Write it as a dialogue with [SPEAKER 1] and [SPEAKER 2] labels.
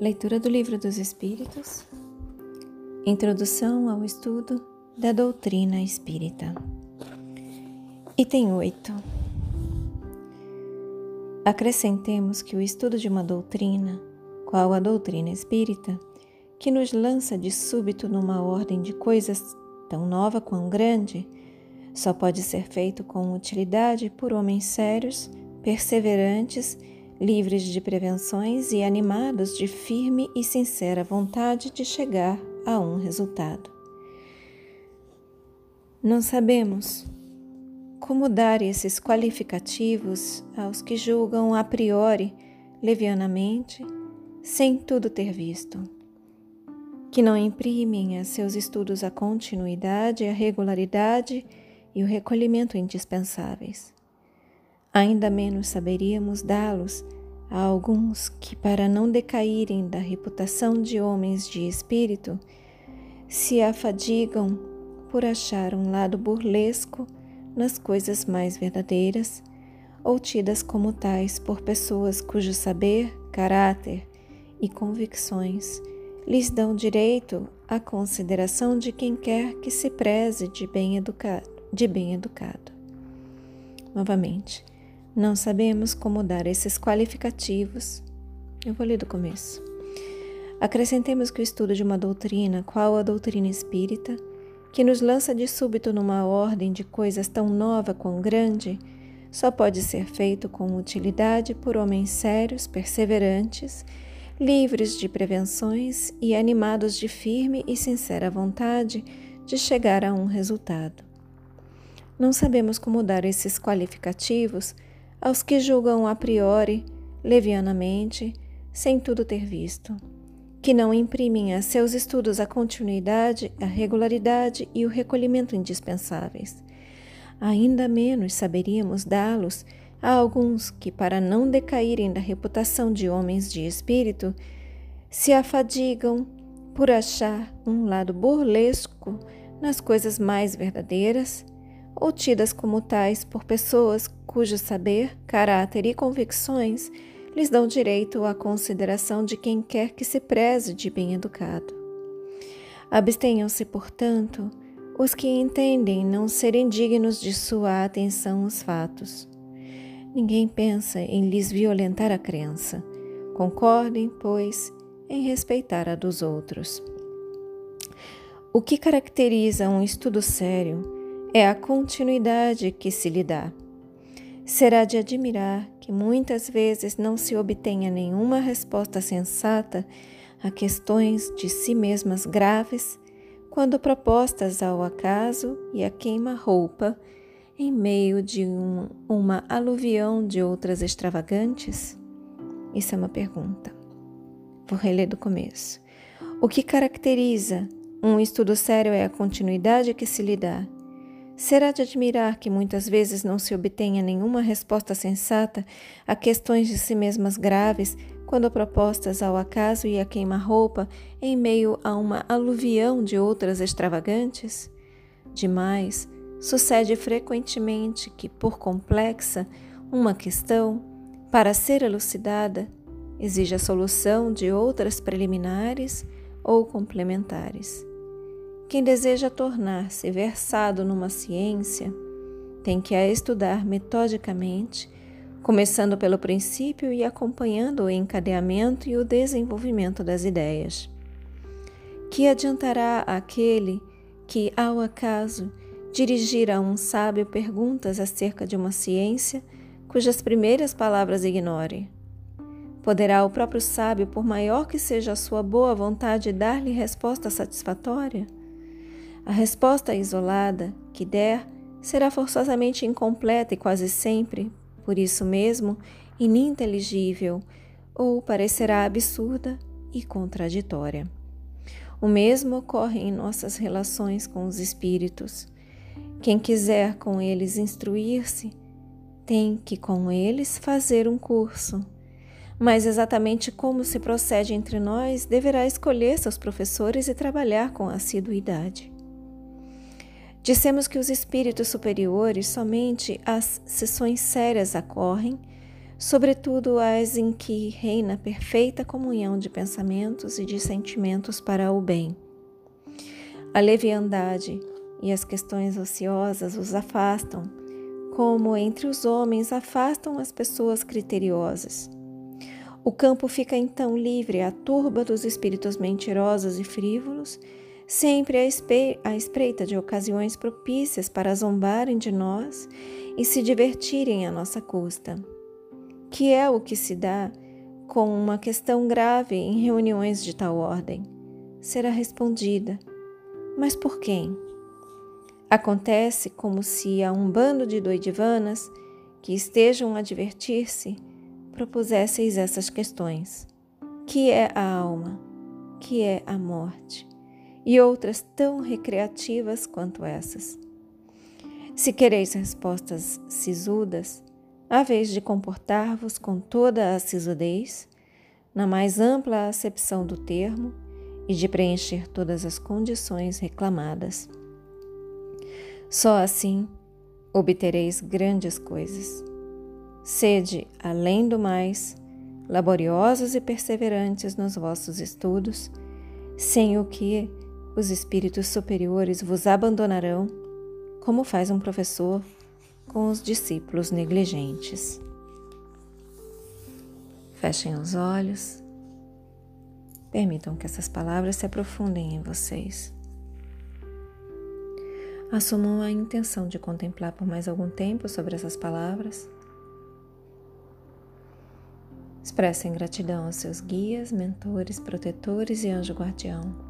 [SPEAKER 1] Leitura do Livro dos Espíritos. Introdução ao estudo da doutrina espírita. Item 8. Acrescentemos que o estudo de uma doutrina, qual a doutrina espírita, que nos lança de súbito numa ordem de coisas tão nova quão grande, só pode ser feito com utilidade por homens sérios, perseverantes livres de prevenções e animados de firme e sincera vontade de chegar a um resultado. Não sabemos como dar esses qualificativos aos que julgam a priori, levianamente, sem tudo ter visto, que não imprimem a seus estudos a continuidade, a regularidade e o recolhimento indispensáveis ainda menos saberíamos dá-los a alguns que, para não decaírem da reputação de homens de espírito, se afadigam por achar um lado burlesco nas coisas mais verdadeiras, ou tidas como tais por pessoas cujo saber, caráter e convicções lhes dão direito à consideração de quem quer que se preze de bem educado. De bem educado. Novamente, não sabemos como dar esses qualificativos. Eu vou ler do começo. Acrescentemos que o estudo de uma doutrina, qual a doutrina espírita, que nos lança de súbito numa ordem de coisas tão nova quão grande, só pode ser feito com utilidade por homens sérios, perseverantes, livres de prevenções e animados de firme e sincera vontade de chegar a um resultado. Não sabemos como dar esses qualificativos aos que julgam a priori, levianamente, sem tudo ter visto, que não imprimem a seus estudos a continuidade, a regularidade e o recolhimento indispensáveis. Ainda menos saberíamos dá-los a alguns que, para não decaírem da reputação de homens de espírito, se afadigam por achar um lado burlesco nas coisas mais verdadeiras ou tidas como tais por pessoas cujo saber, caráter e convicções lhes dão direito à consideração de quem quer que se preze de bem educado. Abstenham-se, portanto, os que entendem não serem dignos de sua atenção os fatos. Ninguém pensa em lhes violentar a crença. Concordem, pois, em respeitar a dos outros. O que caracteriza um estudo sério é a continuidade que se lhe dá. Será de admirar que muitas vezes não se obtenha nenhuma resposta sensata a questões de si mesmas graves, quando propostas ao acaso e a queima-roupa, em meio de um, uma aluvião de outras extravagantes? Isso é uma pergunta. Vou reler do começo. O que caracteriza um estudo sério é a continuidade que se lhe dá Será de admirar que muitas vezes não se obtenha nenhuma resposta sensata a questões de si mesmas graves, quando propostas ao acaso e a queima-roupa em meio a uma aluvião de outras extravagantes? Demais, sucede frequentemente que, por complexa, uma questão, para ser elucidada, exige a solução de outras preliminares ou complementares. Quem deseja tornar-se versado numa ciência tem que a estudar metodicamente, começando pelo princípio e acompanhando o encadeamento e o desenvolvimento das ideias. Que adiantará aquele que, ao acaso, dirigir a um sábio perguntas acerca de uma ciência cujas primeiras palavras ignore? Poderá o próprio sábio, por maior que seja a sua boa vontade, dar-lhe resposta satisfatória? A resposta isolada que der será forçosamente incompleta e quase sempre, por isso mesmo, ininteligível ou parecerá absurda e contraditória. O mesmo ocorre em nossas relações com os espíritos. Quem quiser com eles instruir-se, tem que com eles fazer um curso. Mas exatamente como se procede entre nós, deverá escolher seus professores e trabalhar com assiduidade. Dissemos que os espíritos superiores somente as sessões sérias ocorrem sobretudo as em que reina perfeita comunhão de pensamentos e de sentimentos para o bem. A leviandade e as questões ociosas os afastam, como entre os homens afastam as pessoas criteriosas. O campo fica então livre à turba dos espíritos mentirosos e frívolos, sempre à espreita de ocasiões propícias para zombarem de nós e se divertirem à nossa custa que é o que se dá com uma questão grave em reuniões de tal ordem. Será respondida. Mas por quem? Acontece como se a um bando de doidivanas que estejam a divertir-se propusesseis essas questões: que é a alma? Que é a morte? E outras tão recreativas quanto essas. Se quereis respostas sisudas, a vez de comportar-vos com toda a sisudez, na mais ampla acepção do termo, e de preencher todas as condições reclamadas. Só assim obtereis grandes coisas. Sede, além do mais, laboriosos e perseverantes nos vossos estudos, sem o que os espíritos superiores vos abandonarão, como faz um professor com os discípulos negligentes. Fechem os olhos. Permitam que essas palavras se aprofundem em vocês. Assumam a intenção de contemplar por mais algum tempo sobre essas palavras. Expressem gratidão aos seus guias, mentores, protetores e anjo guardião.